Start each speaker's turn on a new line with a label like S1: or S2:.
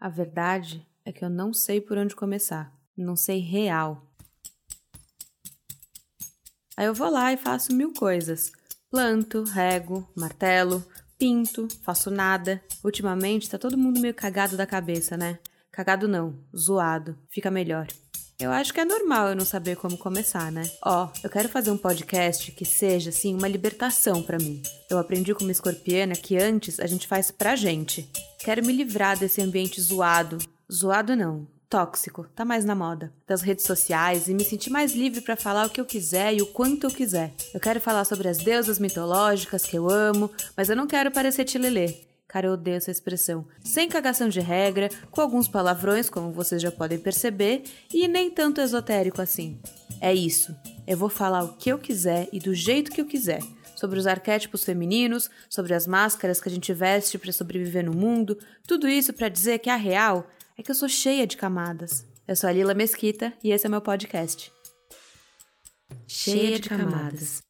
S1: A verdade é que eu não sei por onde começar. Não sei real. Aí eu vou lá e faço mil coisas. Planto, rego, martelo, pinto, faço nada. Ultimamente tá todo mundo meio cagado da cabeça, né? Cagado não, zoado. Fica melhor. Eu acho que é normal eu não saber como começar, né? Ó, eu quero fazer um podcast que seja, assim, uma libertação para mim. Eu aprendi com uma escorpiana que antes a gente faz pra gente. Quero me livrar desse ambiente zoado. Zoado não, tóxico, tá mais na moda, das redes sociais e me sentir mais livre para falar o que eu quiser e o quanto eu quiser. Eu quero falar sobre as deusas mitológicas que eu amo, mas eu não quero parecer tilelê. Cara, eu odeio essa expressão. Sem cagação de regra, com alguns palavrões, como vocês já podem perceber, e nem tanto esotérico assim. É isso. Eu vou falar o que eu quiser e do jeito que eu quiser. Sobre os arquétipos femininos, sobre as máscaras que a gente veste para sobreviver no mundo, tudo isso para dizer que a real é que eu sou cheia de camadas. Eu sou a Lila Mesquita e esse é meu podcast.
S2: Cheia de camadas.